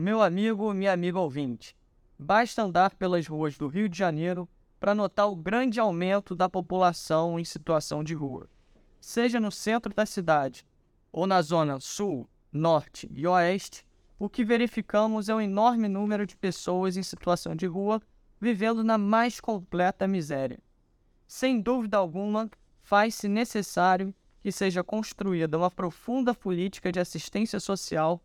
Meu amigo, minha amiga ouvinte, basta andar pelas ruas do Rio de Janeiro para notar o grande aumento da população em situação de rua. Seja no centro da cidade ou na zona sul, norte e oeste, o que verificamos é um enorme número de pessoas em situação de rua vivendo na mais completa miséria. Sem dúvida alguma, faz-se necessário que seja construída uma profunda política de assistência social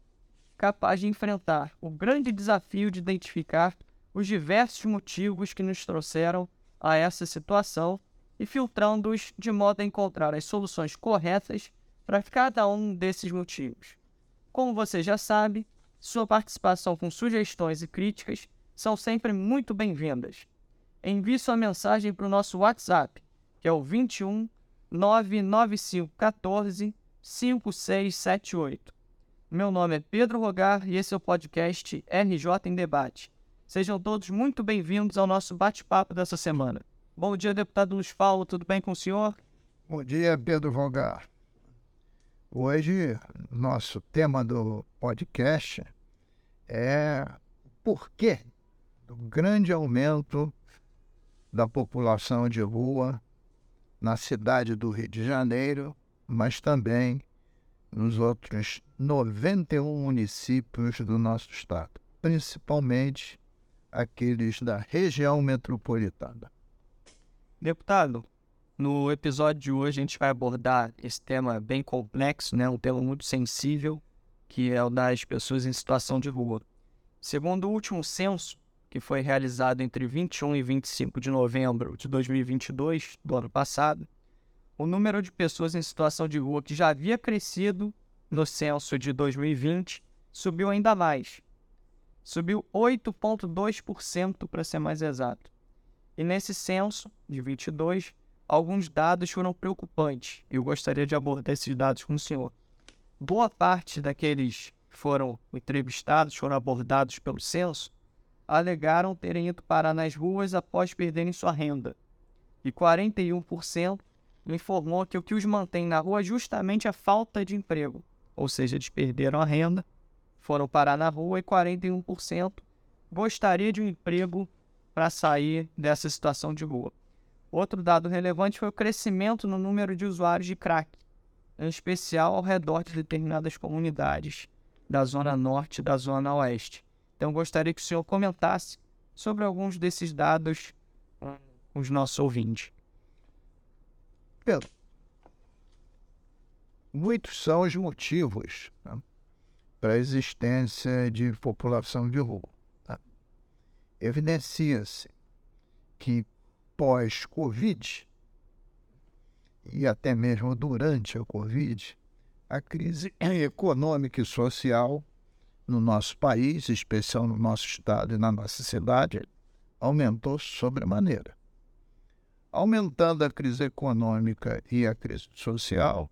capaz de enfrentar o grande desafio de identificar os diversos motivos que nos trouxeram a essa situação e filtrando-os de modo a encontrar as soluções corretas para cada um desses motivos. Como você já sabe, sua participação com sugestões e críticas são sempre muito bem-vindas. Envie sua mensagem para o nosso WhatsApp, que é o 21 99514 5678. Meu nome é Pedro Rogar e esse é o podcast RJ em Debate. Sejam todos muito bem-vindos ao nosso bate-papo dessa semana. Bom dia, deputado Luiz Paulo, tudo bem com o senhor? Bom dia, Pedro Rogar. Hoje, nosso tema do podcast é o porquê do grande aumento da população de rua na cidade do Rio de Janeiro, mas também nos outros 91 municípios do nosso estado, principalmente aqueles da região metropolitana. Deputado, no episódio de hoje a gente vai abordar esse tema bem complexo, né? um tema muito sensível, que é o das pessoas em situação de rua. Segundo o último censo, que foi realizado entre 21 e 25 de novembro de 2022, do ano passado, o número de pessoas em situação de rua que já havia crescido no censo de 2020 subiu ainda mais. Subiu 8,2% para ser mais exato. E nesse censo de 22, alguns dados foram preocupantes. Eu gostaria de abordar esses dados com o senhor. Boa parte daqueles que foram entrevistados, foram abordados pelo censo, alegaram terem ido parar nas ruas após perderem sua renda. E 41% informou que o que os mantém na rua é justamente a falta de emprego. Ou seja, eles perderam a renda, foram parar na rua e 41% gostaria de um emprego para sair dessa situação de rua. Outro dado relevante foi o crescimento no número de usuários de crack, em especial ao redor de determinadas comunidades da zona norte e da zona oeste. Então, gostaria que o senhor comentasse sobre alguns desses dados com os nossos ouvintes. Pedro, muitos são os motivos né, para a existência de população de rua. Tá? Evidencia-se que pós-Covid e até mesmo durante a Covid, a crise econômica e social no nosso país, em especial no nosso estado e na nossa cidade, aumentou sobremaneira. Aumentando a crise econômica e a crise social,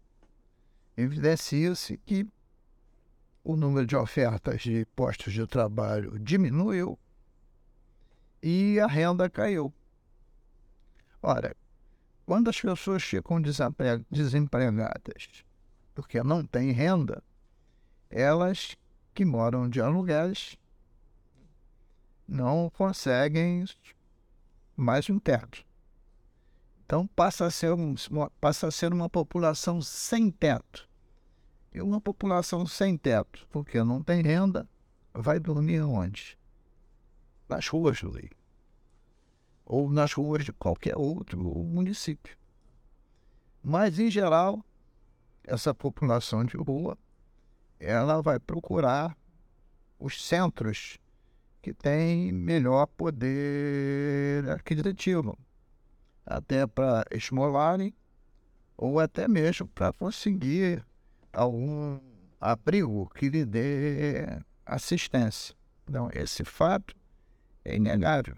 evidencia-se que o número de ofertas de postos de trabalho diminuiu e a renda caiu. Ora, quando as pessoas ficam desempregadas porque não têm renda, elas que moram de aluguéis não conseguem mais um teto. Então passa a ser, um, passa a ser uma população sem teto. E uma população sem teto, porque não tem renda, vai dormir onde? Nas ruas do Rio. Ou nas ruas de qualquer outro município. Mas, em geral, essa população de rua ela vai procurar os centros que têm melhor poder aquisitivo, até para esmolarem ou até mesmo para conseguir algum abrigo que lhe dê assistência. Então, esse fato é inegável.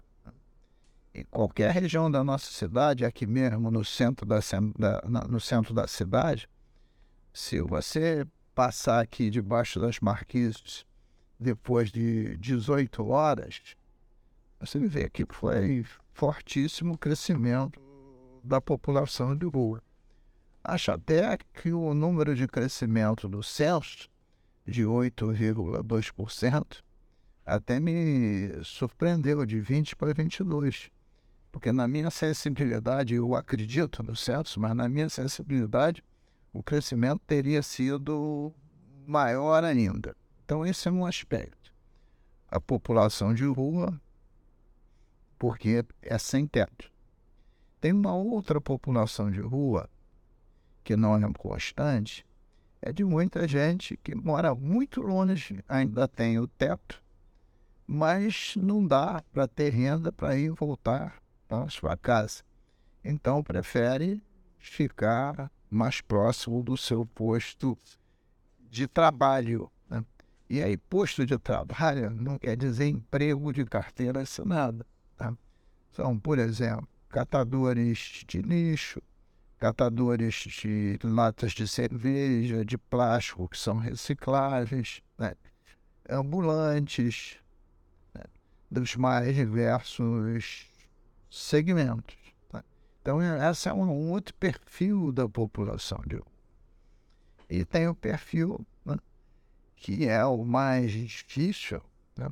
Em qualquer região da nossa cidade, aqui mesmo no centro da, da no centro da cidade, se você passar aqui debaixo das marquises depois de 18 horas, você vê que foi fortíssimo crescimento da população de rua. Acho até que o número de crescimento do censo, de 8,2%, até me surpreendeu de 20 para 22. Porque na minha sensibilidade, eu acredito no censo, mas na minha sensibilidade, o crescimento teria sido maior ainda. Então, esse é um aspecto. A população de rua, porque é sem teto. Tem uma outra população de rua, que não é constante, é de muita gente que mora muito longe, ainda tem o teto, mas não dá para ter renda para ir voltar para sua casa. Então prefere ficar mais próximo do seu posto de trabalho. Né? E aí, posto de trabalho não quer dizer emprego de carteira assinada. Tá? São, por exemplo, catadores de lixo, catadores de latas de cerveja, de plástico que são recicláveis, né? ambulantes, né? dos mais diversos segmentos. Tá? Então, esse é um outro perfil da população de E tem o perfil né? que é o mais difícil, né?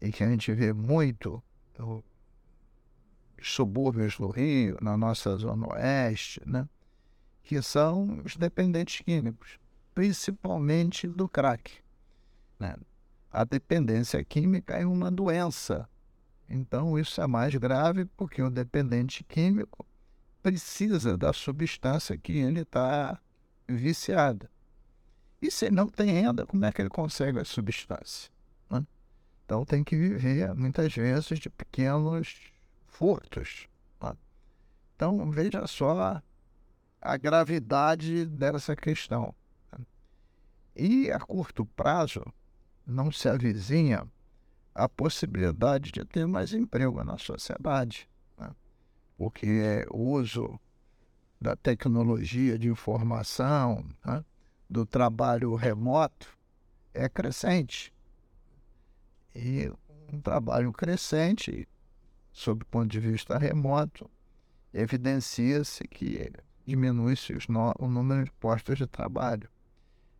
e que a gente vê muito subúrbios do Rio, na nossa zona oeste, né? que são os dependentes químicos, principalmente do crack. Né? A dependência química é uma doença. Então, isso é mais grave porque o dependente químico precisa da substância que ele está viciado. E se ele não tem renda, como é que ele consegue a substância? Então, tem que viver, muitas vezes, de pequenos furtos. Tá? Então, veja só a gravidade dessa questão. Tá? E a curto prazo, não se avizinha a possibilidade de ter mais emprego na sociedade, né? porque o uso da tecnologia de informação, né? do trabalho remoto, é crescente. E um trabalho crescente sob o ponto de vista remoto, evidencia-se que diminui-se o número de postos de trabalho.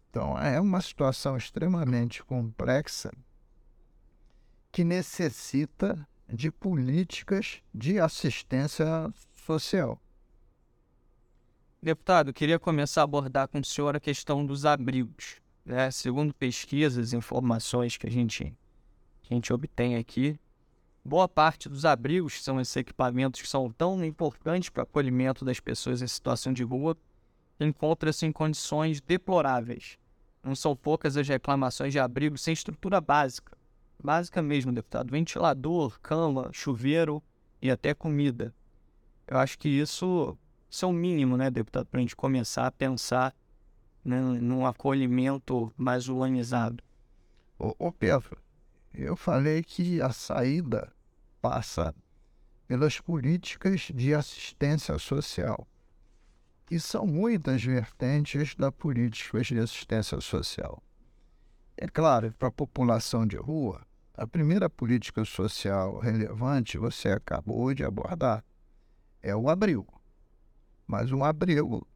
Então, é uma situação extremamente complexa que necessita de políticas de assistência social. Deputado, queria começar a abordar com o senhor a questão dos abrigos. Né? Segundo pesquisas e informações que a gente, que a gente obtém aqui, Boa parte dos abrigos, são esses equipamentos que são tão importantes para o acolhimento das pessoas em situação de rua, encontra-se em condições deploráveis. Não são poucas as reclamações de abrigo sem estrutura básica. Básica mesmo, deputado. Ventilador, cama, chuveiro e até comida. Eu acho que isso, isso é o mínimo, né, deputado, para a gente começar a pensar né, num acolhimento mais humanizado. Ô, ô Pedro, eu falei que a saída passa pelas políticas de assistência social. E são muitas vertentes da política de assistência social. É claro, para a população de rua, a primeira política social relevante você acabou de abordar é o abrigo. Mas um abrigo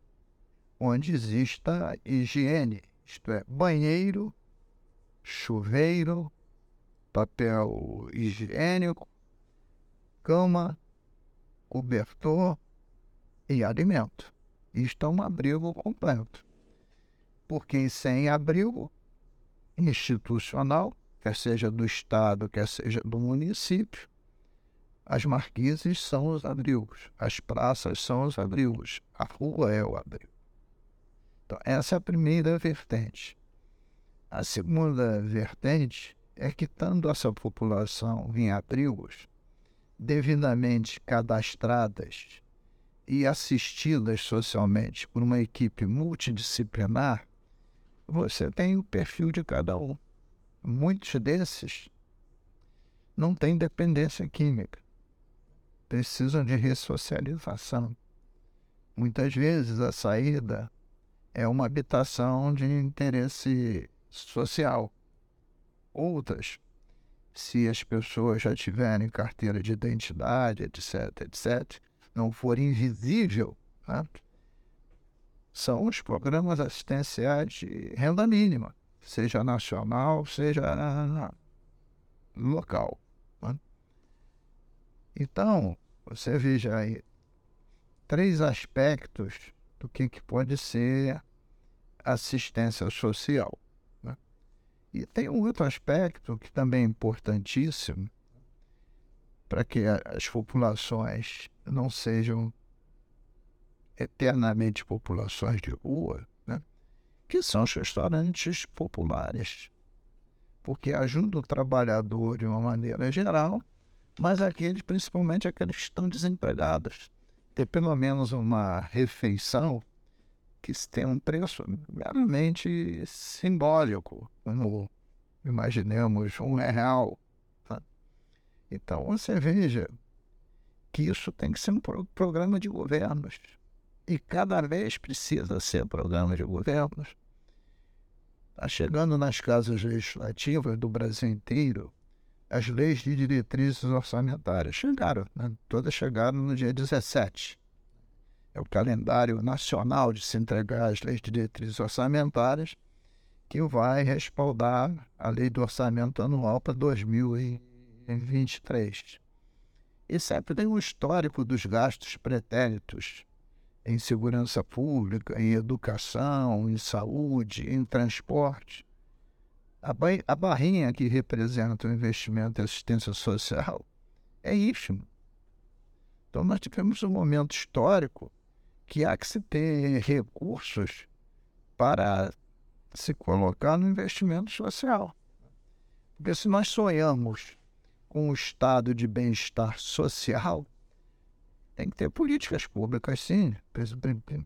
onde exista higiene, isto é, banheiro, chuveiro, papel higiênico, cama, cobertor e alimento. Isto é um abrigo completo. Porque sem abrigo institucional, quer seja do Estado, quer seja do município, as marquises são os abrigos, as praças são os abrigos, a rua é o abrigo. Então, essa é a primeira vertente. A segunda vertente é que, tanto essa população em abrigos, devidamente cadastradas e assistidas socialmente por uma equipe multidisciplinar, você tem o perfil de cada um. Muitos desses não têm dependência química, precisam de ressocialização. Muitas vezes a saída é uma habitação de interesse social. Outras se as pessoas já tiverem carteira de identidade, etc., etc., não for invisível, né? são os programas assistenciais de renda mínima, seja nacional, seja local. Né? Então, você veja aí três aspectos do que, que pode ser assistência social. E tem um outro aspecto que também é importantíssimo para que as populações não sejam eternamente populações de rua, né? que são os restaurantes populares, porque ajudam o trabalhador de uma maneira geral, mas aqueles, principalmente aqueles que estão desempregados, ter pelo menos uma refeição que tem um preço meramente simbólico, como imaginemos um real. Né? Então você veja que isso tem que ser um programa de governos e cada vez precisa ser programa de governos. Está chegando nas casas legislativas do Brasil inteiro as leis de diretrizes orçamentárias. Chegaram, né? todas chegaram no dia 17. É o calendário nacional de se entregar as leis de diretrizes orçamentárias que vai respaldar a lei do orçamento anual para 2023. E sempre tem um histórico dos gastos pretéritos em segurança pública, em educação, em saúde, em transporte. A, a barrinha que representa o investimento em assistência social é ínfima. Então, nós tivemos um momento histórico que há que se ter recursos para se colocar no investimento social. Porque se nós sonhamos com um estado de bem-estar social, tem que ter políticas públicas, sim,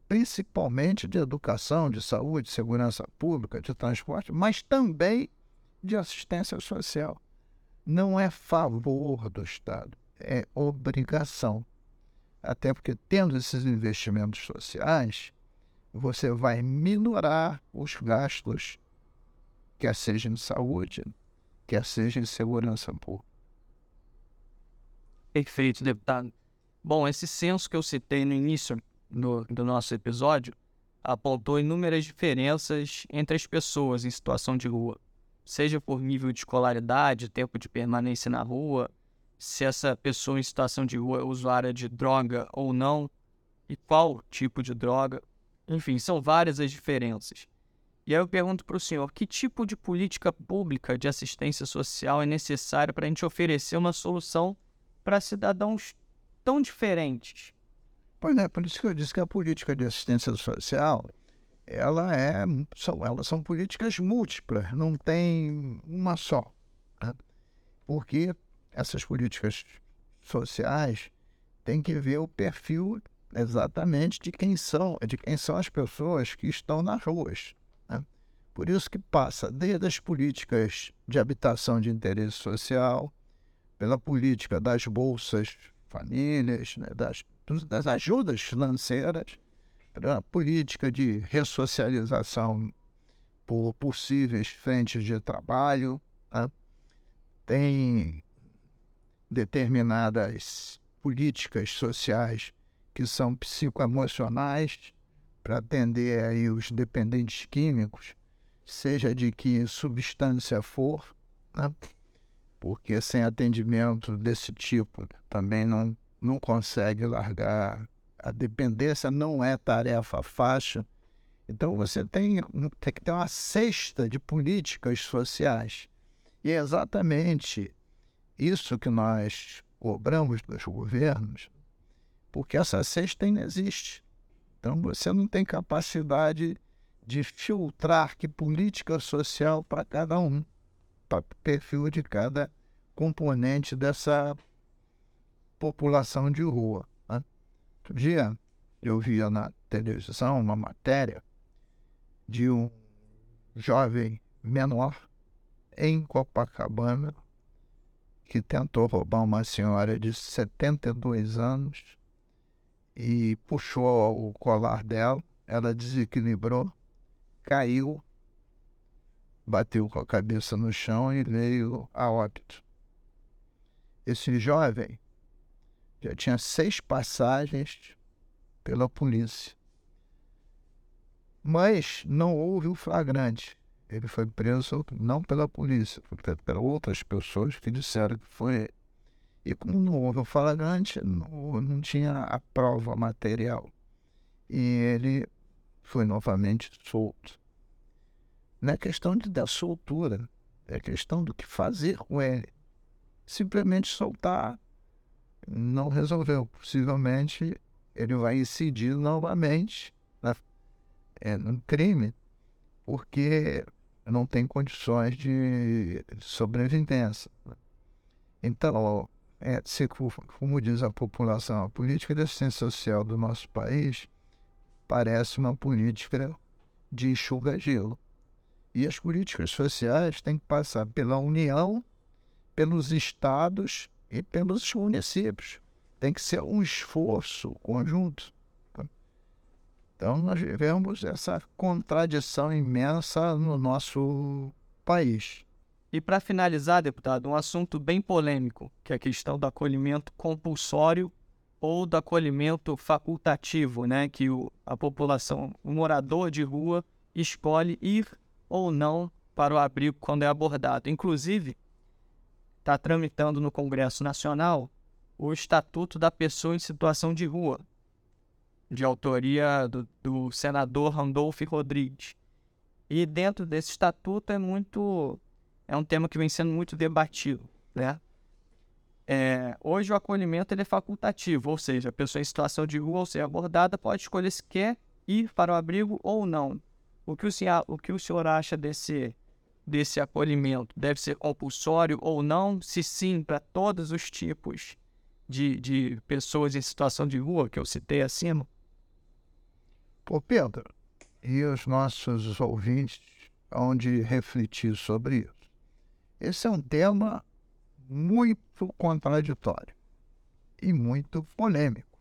principalmente de educação, de saúde, segurança pública, de transporte, mas também de assistência social. Não é favor do Estado, é obrigação. Até porque, tendo esses investimentos sociais, você vai minorar os gastos, quer seja em saúde, quer seja em segurança pública. Perfeito, deputado. Bom, esse censo que eu citei no início do, do nosso episódio apontou inúmeras diferenças entre as pessoas em situação de rua, seja por nível de escolaridade, tempo de permanência na rua, se essa pessoa em situação de rua é usuária de droga ou não, e qual tipo de droga. Enfim, são várias as diferenças. E aí eu pergunto para o senhor, que tipo de política pública de assistência social é necessária para a gente oferecer uma solução para cidadãos tão diferentes? Pois é, por isso que eu disse que a política de assistência social, ela é, são, elas são políticas múltiplas, não tem uma só. Né? Porque essas políticas sociais têm que ver o perfil exatamente de quem são, de quem são as pessoas que estão nas ruas. Né? Por isso que passa desde as políticas de habitação de interesse social, pela política das bolsas famílias, né, das, das ajudas financeiras, para a política de ressocialização por possíveis frentes de trabalho. Né? Tem determinadas políticas sociais que são psicoemocionais para atender aí os dependentes químicos, seja de que substância for. Né? porque sem atendimento desse tipo também não, não consegue largar. A dependência não é tarefa fácil. Então você tem, tem que ter uma cesta de políticas sociais. E é exatamente isso que nós cobramos dos governos, porque essa cesta ainda existe. Então você não tem capacidade de filtrar que política social para cada um perfil de cada componente dessa população de rua. Né? Outro dia eu via na televisão uma matéria de um jovem menor em Copacabana que tentou roubar uma senhora de 72 anos e puxou o colar dela, ela desequilibrou, caiu bateu com a cabeça no chão e veio a óbito. Esse jovem já tinha seis passagens pela polícia. Mas não houve o flagrante. Ele foi preso não pela polícia, pelas outras pessoas que disseram que foi ele. E como não houve o flagrante, não, não tinha a prova material. E ele foi novamente solto. Não é questão de, da soltura, é questão do que fazer com ele. Simplesmente soltar não resolveu. Possivelmente ele vai incidir novamente na, é, no crime, porque não tem condições de sobrevivência. Então, é, se, como diz a população, a política de assistência social do nosso país parece uma política de enxuga-gelo. E as políticas sociais têm que passar pela União, pelos estados e pelos municípios. Tem que ser um esforço conjunto. Então, nós vivemos essa contradição imensa no nosso país. E para finalizar, deputado, um assunto bem polêmico, que é a questão do acolhimento compulsório ou do acolhimento facultativo, né? Que o, a população, o morador de rua, escolhe ir ou não para o abrigo quando é abordado. Inclusive, está tramitando no Congresso Nacional o Estatuto da Pessoa em Situação de Rua, de autoria do, do senador Randolph Rodrigues. E dentro desse estatuto é muito é um tema que vem sendo muito debatido, né? É, hoje o acolhimento ele é facultativo, ou seja, a pessoa em situação de rua ou ser abordada pode escolher se quer ir para o abrigo ou não. O que o senhor, o que o senhor acha desse, desse acolhimento? Deve ser compulsório ou não? Se sim, para todos os tipos de, de pessoas em situação de rua que eu citei acima? Ô Pedro, e os nossos ouvintes onde refletir sobre isso. Esse é um tema muito contraditório e muito polêmico.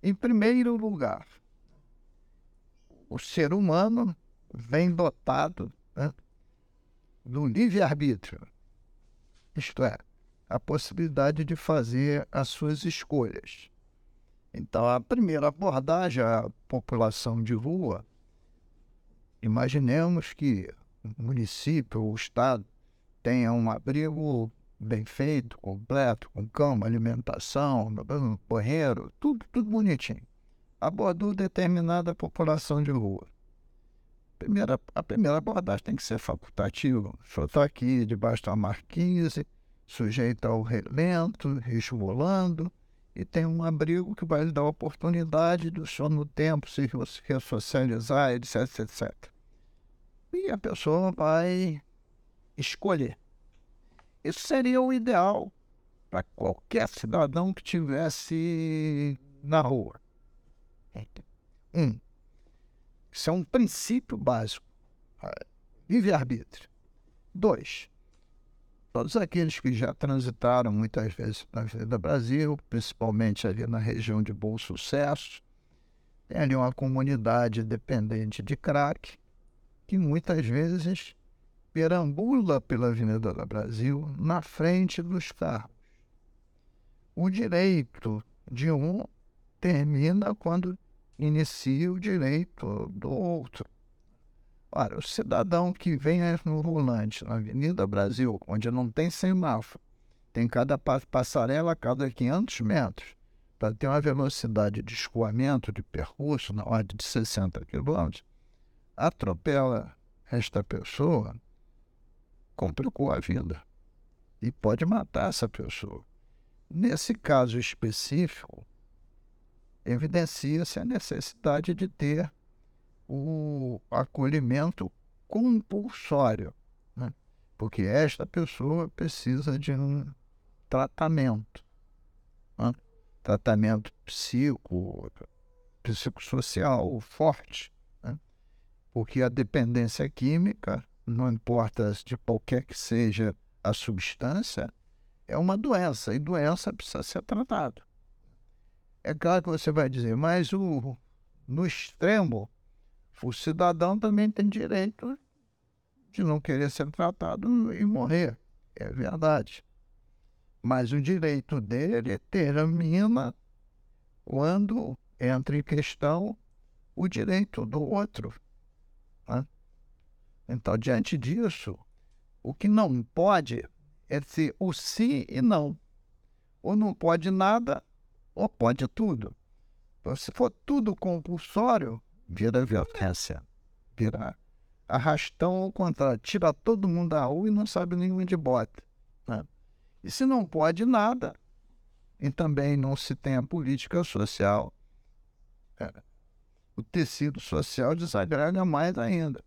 Em primeiro lugar, o ser humano vem dotado né, do livre-arbítrio, isto é, a possibilidade de fazer as suas escolhas. Então, a primeira abordagem à população de rua, imaginemos que o município ou o estado tenha um abrigo bem feito, completo, com cama, alimentação, banheiro, tudo, tudo bonitinho. Abordou determinada população de rua. Primeira, a primeira abordagem tem que ser facultativa. Senhor está aqui debaixo da marquise, sujeito ao relento, estimulando, e tem um abrigo que vai lhe dar a oportunidade do senhor no tempo se ressocializar, etc, etc. E a pessoa vai escolher. Isso seria o ideal para qualquer cidadão que tivesse na rua. Um, isso é um princípio básico. Livre-arbítrio. Dois, todos aqueles que já transitaram muitas vezes na Avenida Brasil, principalmente ali na região de Bom Sucesso, tem ali uma comunidade dependente de crack, que muitas vezes perambula pela Avenida do Brasil na frente dos carros. O direito de um termina quando inicia o direito do outro. Ora, o cidadão que vem no volante na Avenida Brasil, onde não tem semáforo, tem cada passarela a cada 500 metros, para ter uma velocidade de escoamento de percurso na ordem de 60 km, atropela esta pessoa, complicou a vida e pode matar essa pessoa. Nesse caso específico, evidencia-se a necessidade de ter o acolhimento compulsório, né? porque esta pessoa precisa de um tratamento, né? tratamento psico, psicossocial forte, né? porque a dependência química, não importa de qualquer que seja a substância, é uma doença e doença precisa ser tratada. É claro que você vai dizer, mas o, no extremo o cidadão também tem direito de não querer ser tratado e morrer. É verdade. Mas o direito dele termina quando entra em questão o direito do outro. Né? Então, diante disso, o que não pode é ser o sim e não. Ou não pode nada, ou pode tudo. Então, se for tudo compulsório, vira violência, vira arrastão ao contrário, tira todo mundo da rua e não sabe nem onde bota. Né? E se não pode nada, e também não se tem a política social, é, o tecido social desagrega mais ainda.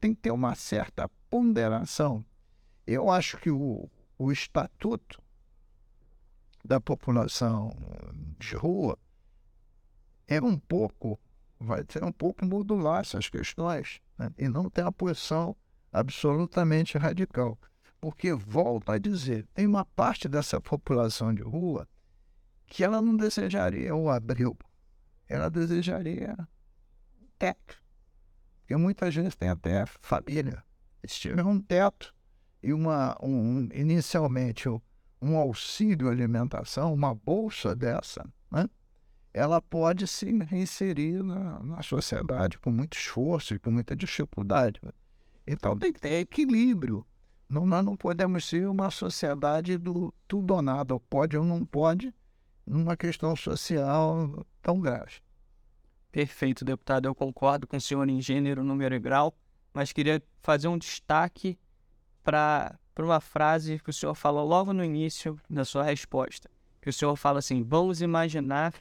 Tem que ter uma certa ponderação. Eu acho que o, o estatuto da população de rua é um pouco, vai ser um pouco modular essas questões, né? e não tem uma posição absolutamente radical. Porque, volto a dizer, tem uma parte dessa população de rua que ela não desejaria o abril, ela desejaria teto. Porque muita gente tem até família. Se tiver um teto e uma, um, inicialmente um auxílio alimentação, uma bolsa dessa, né? Ela pode se reinserir na, na sociedade com muito esforço e com muita dificuldade. Então tem que ter equilíbrio. Não, nós não podemos ser uma sociedade do tudo ou nada, pode ou não pode, numa questão social tão grave. Perfeito, deputado. Eu concordo com o senhor em gênero, número e grau, mas queria fazer um destaque para uma frase que o senhor falou logo no início da sua resposta. Que o senhor fala assim: vamos imaginar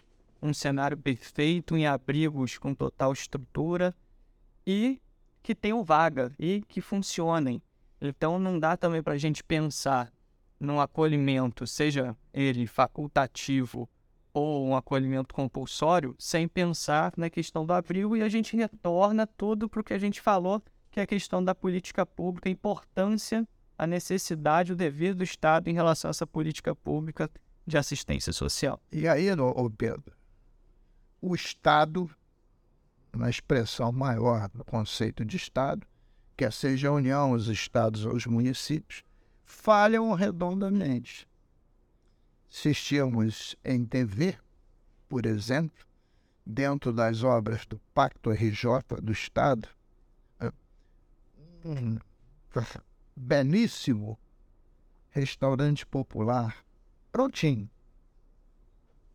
um cenário perfeito em abrigos com total estrutura e que tenham vaga e que funcionem. Então não dá também para a gente pensar num acolhimento, seja ele facultativo ou um acolhimento compulsório, sem pensar na questão do abrigo e a gente retorna tudo para o que a gente falou, que é a questão da política pública, a importância, a necessidade, o dever do Estado em relação a essa política pública de assistência social. E aí, Pedro, o Estado, na expressão maior do conceito de Estado, quer seja a União, os estados ou os municípios, falham redondamente. Assistíamos em TV, por exemplo, dentro das obras do Pacto RJ do Estado, um belíssimo restaurante popular, prontinho,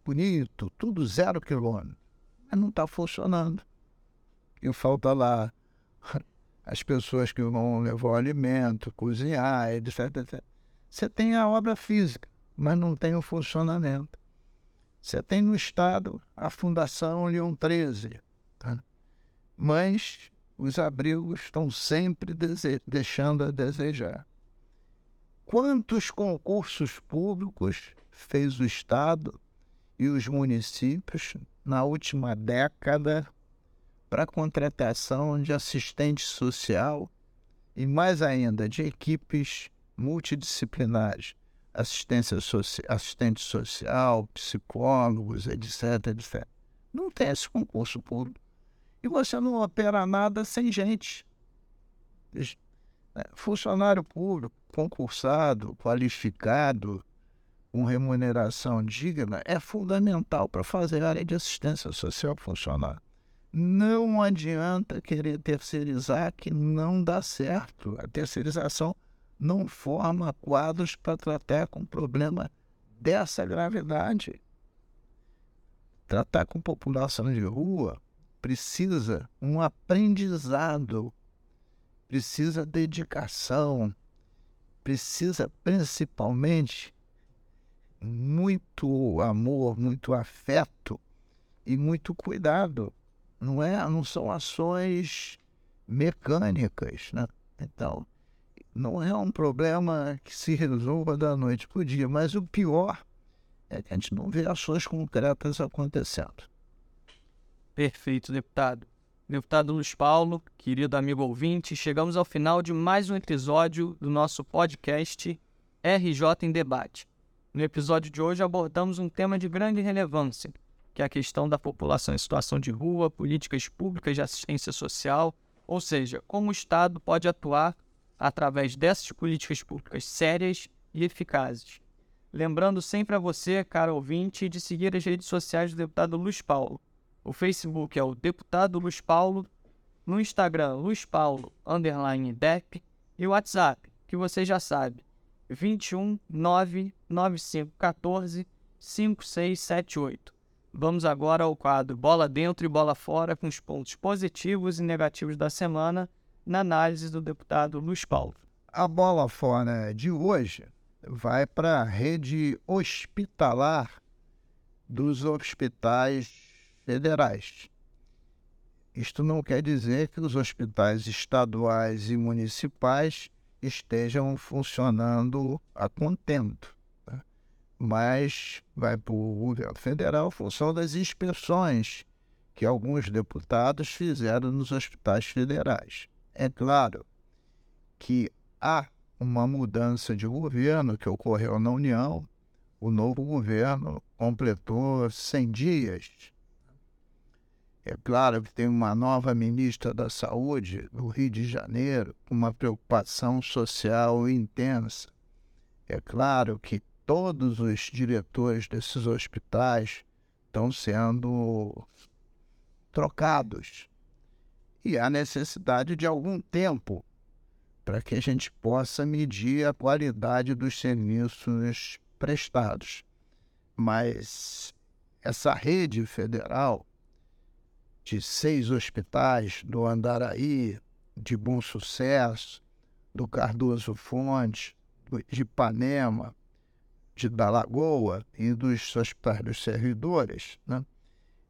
bonito, tudo zero quilômetro, mas não está funcionando. E falta lá as pessoas que vão levar o alimento, cozinhar, etc, etc. Você tem a obra física, mas não tem o funcionamento. Você tem no Estado a Fundação Leão 13, tá? mas os abrigos estão sempre deixando a desejar. Quantos concursos públicos fez o Estado e os municípios na última década para contratação de assistente social e, mais ainda, de equipes multidisciplinares, assistência soci... assistente social, psicólogos, etc, etc. Não tem esse concurso público. E você não opera nada sem gente. Funcionário público, concursado, qualificado, com remuneração digna, é fundamental para fazer a área de assistência social funcionar. Não adianta querer terceirizar que não dá certo. A terceirização não forma quadros para tratar com problema dessa gravidade. Tratar com população de rua precisa um aprendizado, precisa dedicação, precisa principalmente muito amor, muito afeto e muito cuidado não, é, não são ações mecânicas. Né? Então, não é um problema que se resolva da noite para o dia, mas o pior é que a gente não vê ações concretas acontecendo. Perfeito, deputado. Deputado Luiz Paulo, querido amigo ouvinte, chegamos ao final de mais um episódio do nosso podcast RJ em Debate. No episódio de hoje abordamos um tema de grande relevância, que é a questão da população em situação de rua, políticas públicas de assistência social, ou seja, como o Estado pode atuar através dessas políticas públicas sérias e eficazes. Lembrando sempre a você, caro ouvinte, de seguir as redes sociais do deputado Luiz Paulo. O Facebook é o Deputado Luiz Paulo no Instagram Luiz Paulo underline Dep e o WhatsApp, que você já sabe, 21 99514 5678. Vamos agora ao quadro Bola Dentro e Bola Fora com os pontos positivos e negativos da semana na análise do deputado Luiz Paulo. A bola fora de hoje vai para a rede hospitalar dos hospitais federais. Isto não quer dizer que os hospitais estaduais e municipais estejam funcionando a contento, né? mas vai para o governo federal em função das inspeções que alguns deputados fizeram nos hospitais federais. É claro que há uma mudança de governo que ocorreu na União. O novo governo completou 100 dias. É claro que tem uma nova ministra da Saúde no Rio de Janeiro, uma preocupação social intensa. É claro que todos os diretores desses hospitais estão sendo trocados. E há necessidade de algum tempo para que a gente possa medir a qualidade dos serviços prestados. Mas essa rede federal de seis hospitais do Andaraí, de Bom Sucesso, do Cardoso Fonte, de Ipanema, de da Lagoa e dos hospitais dos servidores, né?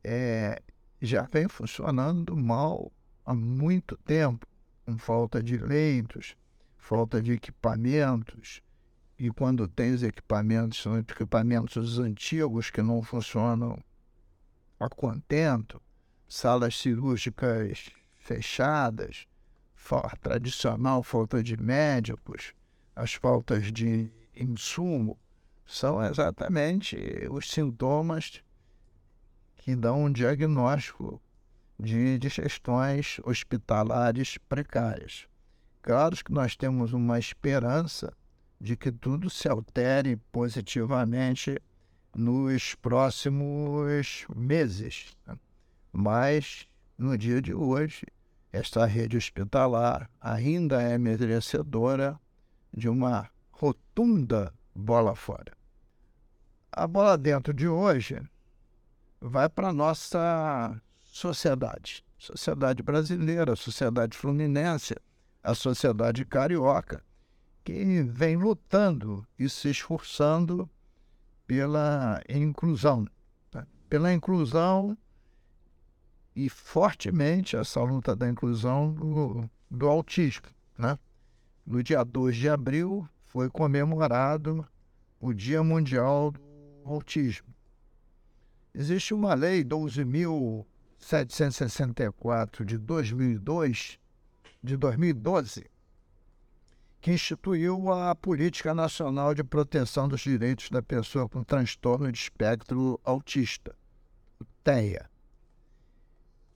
é, já vem funcionando mal há muito tempo com falta de leitos, falta de equipamentos. E quando tem os equipamentos, são equipamentos antigos que não funcionam a contento, salas cirúrgicas fechadas, tradicional falta de médicos, as faltas de insumo, são exatamente os sintomas que dão um diagnóstico de, de gestões hospitalares precárias. Claro que nós temos uma esperança de que tudo se altere positivamente nos próximos meses. Né? Mas, no dia de hoje, esta rede hospitalar ainda é merecedora de uma rotunda bola fora. A bola dentro de hoje vai para a nossa sociedade. Sociedade brasileira, sociedade fluminense, a sociedade carioca, que vem lutando e se esforçando pela inclusão. Tá? Pela inclusão e fortemente essa luta da inclusão do, do autismo. Né? No dia 2 de abril foi comemorado o Dia Mundial do Autismo. Existe uma lei 12.000 764 de 2002, de 2012, que instituiu a Política Nacional de Proteção dos Direitos da Pessoa com Transtorno de Espectro Autista, o TEA.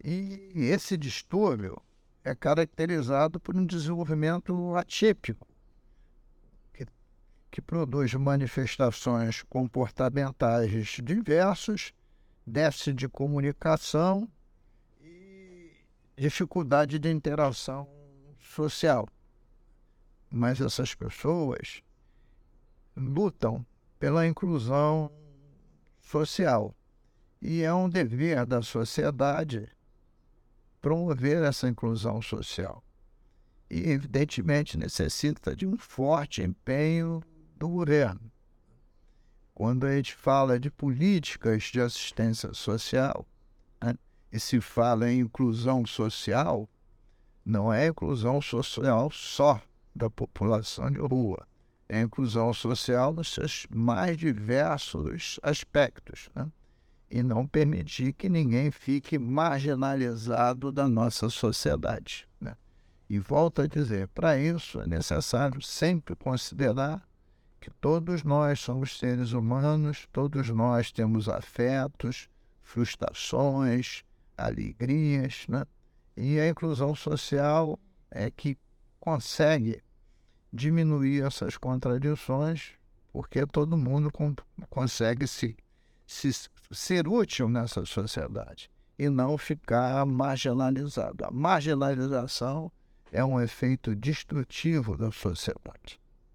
E esse distúrbio é caracterizado por um desenvolvimento atípico, que, que produz manifestações comportamentais diversas, déficit de comunicação dificuldade de interação social. Mas essas pessoas lutam pela inclusão social. E é um dever da sociedade promover essa inclusão social. E, evidentemente, necessita de um forte empenho do governo. Quando a gente fala de políticas de assistência social, e se fala em inclusão social, não é inclusão social só da população de rua, é inclusão social nos seus mais diversos aspectos, né? E não permitir que ninguém fique marginalizado da nossa sociedade. Né? E volto a dizer, para isso é necessário sempre considerar que todos nós somos seres humanos, todos nós temos afetos, frustrações, alegrias, né? E a inclusão social é que consegue diminuir essas contradições, porque todo mundo consegue se, se ser útil nessa sociedade. e não ficar marginalizado. A marginalização é um efeito destrutivo da sociedade.